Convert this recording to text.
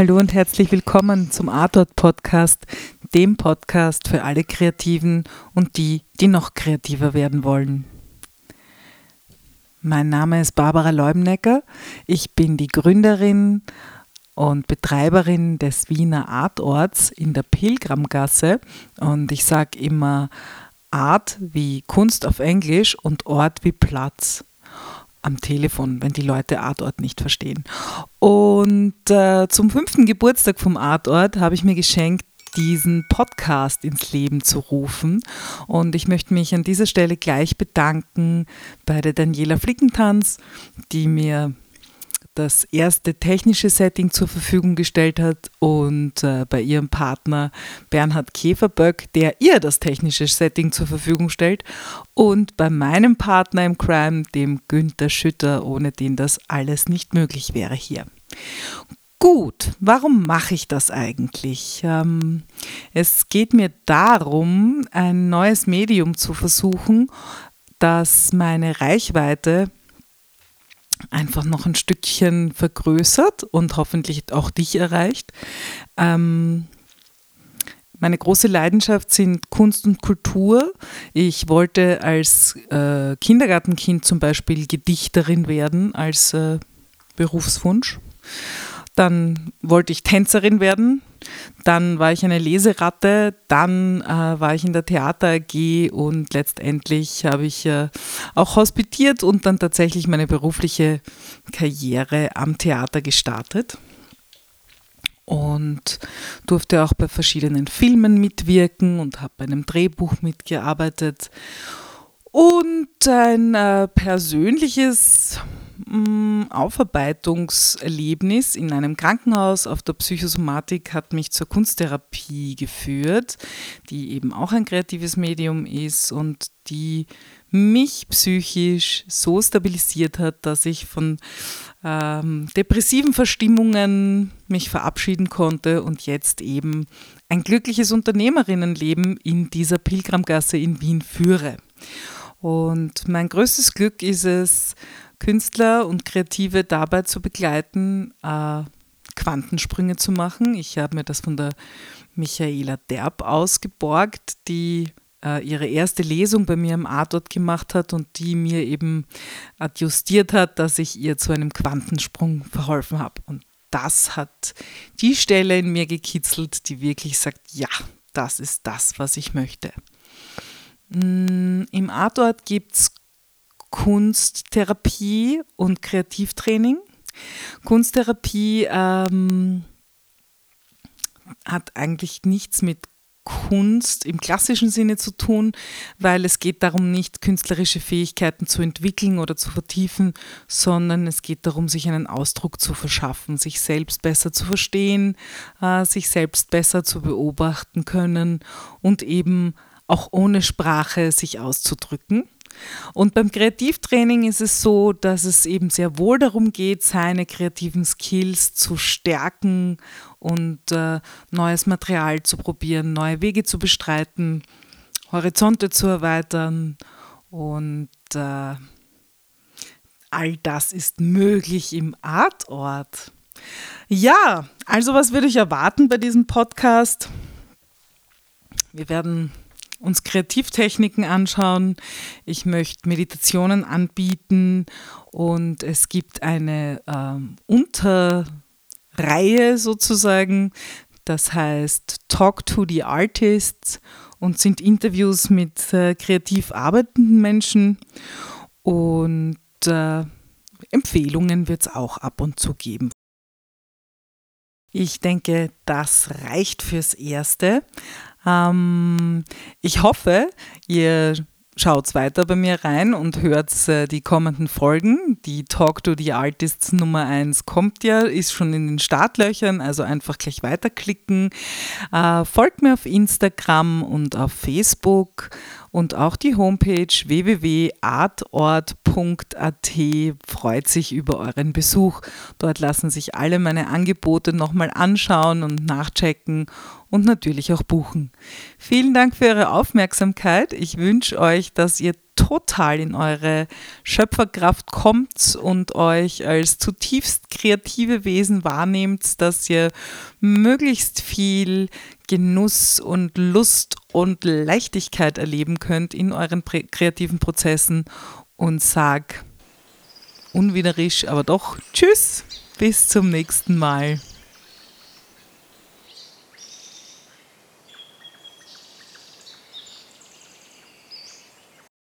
Hallo und herzlich willkommen zum Artort Podcast, dem Podcast für alle Kreativen und die, die noch kreativer werden wollen. Mein Name ist Barbara Leubnecker. Ich bin die Gründerin und Betreiberin des Wiener Artorts in der Pilgramgasse und ich sage immer Art wie Kunst auf Englisch und Ort wie Platz am Telefon, wenn die Leute Artort nicht verstehen. Und äh, zum fünften Geburtstag vom Artort habe ich mir geschenkt, diesen Podcast ins Leben zu rufen. Und ich möchte mich an dieser Stelle gleich bedanken bei der Daniela Flickentanz, die mir das erste technische Setting zur Verfügung gestellt hat und äh, bei ihrem Partner Bernhard Käferböck, der ihr das technische Setting zur Verfügung stellt und bei meinem Partner im Crime, dem Günther Schütter, ohne den das alles nicht möglich wäre hier. Gut, warum mache ich das eigentlich? Ähm, es geht mir darum, ein neues Medium zu versuchen, das meine Reichweite einfach noch ein Stückchen vergrößert und hoffentlich auch dich erreicht. Ähm, meine große Leidenschaft sind Kunst und Kultur. Ich wollte als äh, Kindergartenkind zum Beispiel Gedichterin werden als äh, Berufswunsch. Dann wollte ich Tänzerin werden. Dann war ich eine Leseratte. Dann äh, war ich in der Theater AG und letztendlich habe ich äh, auch hospitiert und dann tatsächlich meine berufliche Karriere am Theater gestartet. Und durfte auch bei verschiedenen Filmen mitwirken und habe bei einem Drehbuch mitgearbeitet. Und ein äh, persönliches Aufarbeitungserlebnis in einem Krankenhaus auf der Psychosomatik hat mich zur Kunsttherapie geführt, die eben auch ein kreatives Medium ist und die mich psychisch so stabilisiert hat, dass ich von ähm, depressiven Verstimmungen mich verabschieden konnte und jetzt eben ein glückliches Unternehmerinnenleben in dieser Pilgramgasse in Wien führe. Und mein größtes Glück ist es, Künstler und Kreative dabei zu begleiten, äh, Quantensprünge zu machen. Ich habe mir das von der Michaela Derb ausgeborgt, die äh, ihre erste Lesung bei mir im Artort gemacht hat und die mir eben adjustiert hat, dass ich ihr zu einem Quantensprung verholfen habe. Und das hat die Stelle in mir gekitzelt, die wirklich sagt, ja, das ist das, was ich möchte. Mm, Im Artort gibt es Kunsttherapie und Kreativtraining. Kunsttherapie ähm, hat eigentlich nichts mit Kunst im klassischen Sinne zu tun, weil es geht darum, nicht künstlerische Fähigkeiten zu entwickeln oder zu vertiefen, sondern es geht darum, sich einen Ausdruck zu verschaffen, sich selbst besser zu verstehen, äh, sich selbst besser zu beobachten können und eben auch ohne Sprache sich auszudrücken. Und beim Kreativtraining ist es so, dass es eben sehr wohl darum geht, seine kreativen Skills zu stärken und äh, neues Material zu probieren, neue Wege zu bestreiten, Horizonte zu erweitern und äh, all das ist möglich im Artort. Ja, also was würde ich erwarten bei diesem Podcast? Wir werden uns Kreativtechniken anschauen. Ich möchte Meditationen anbieten und es gibt eine ähm, Unterreihe sozusagen, das heißt Talk to the Artists und sind Interviews mit äh, kreativ arbeitenden Menschen und äh, Empfehlungen wird es auch ab und zu geben. Ich denke, das reicht fürs Erste. Ähm, ich hoffe, ihr schaut weiter bei mir rein und hört äh, die kommenden Folgen. Die Talk to the Artists Nummer 1 kommt ja, ist schon in den Startlöchern, also einfach gleich weiterklicken. Äh, folgt mir auf Instagram und auf Facebook und auch die Homepage www.artort.at freut sich über euren Besuch. Dort lassen sich alle meine Angebote nochmal anschauen und nachchecken und natürlich auch buchen. Vielen Dank für eure Aufmerksamkeit. Ich wünsche euch, dass ihr total in eure Schöpferkraft kommt und euch als zutiefst kreative Wesen wahrnehmt, dass ihr möglichst viel Genuss und Lust und Leichtigkeit erleben könnt in euren kreativen Prozessen und sag unwienerisch, aber doch Tschüss, bis zum nächsten Mal.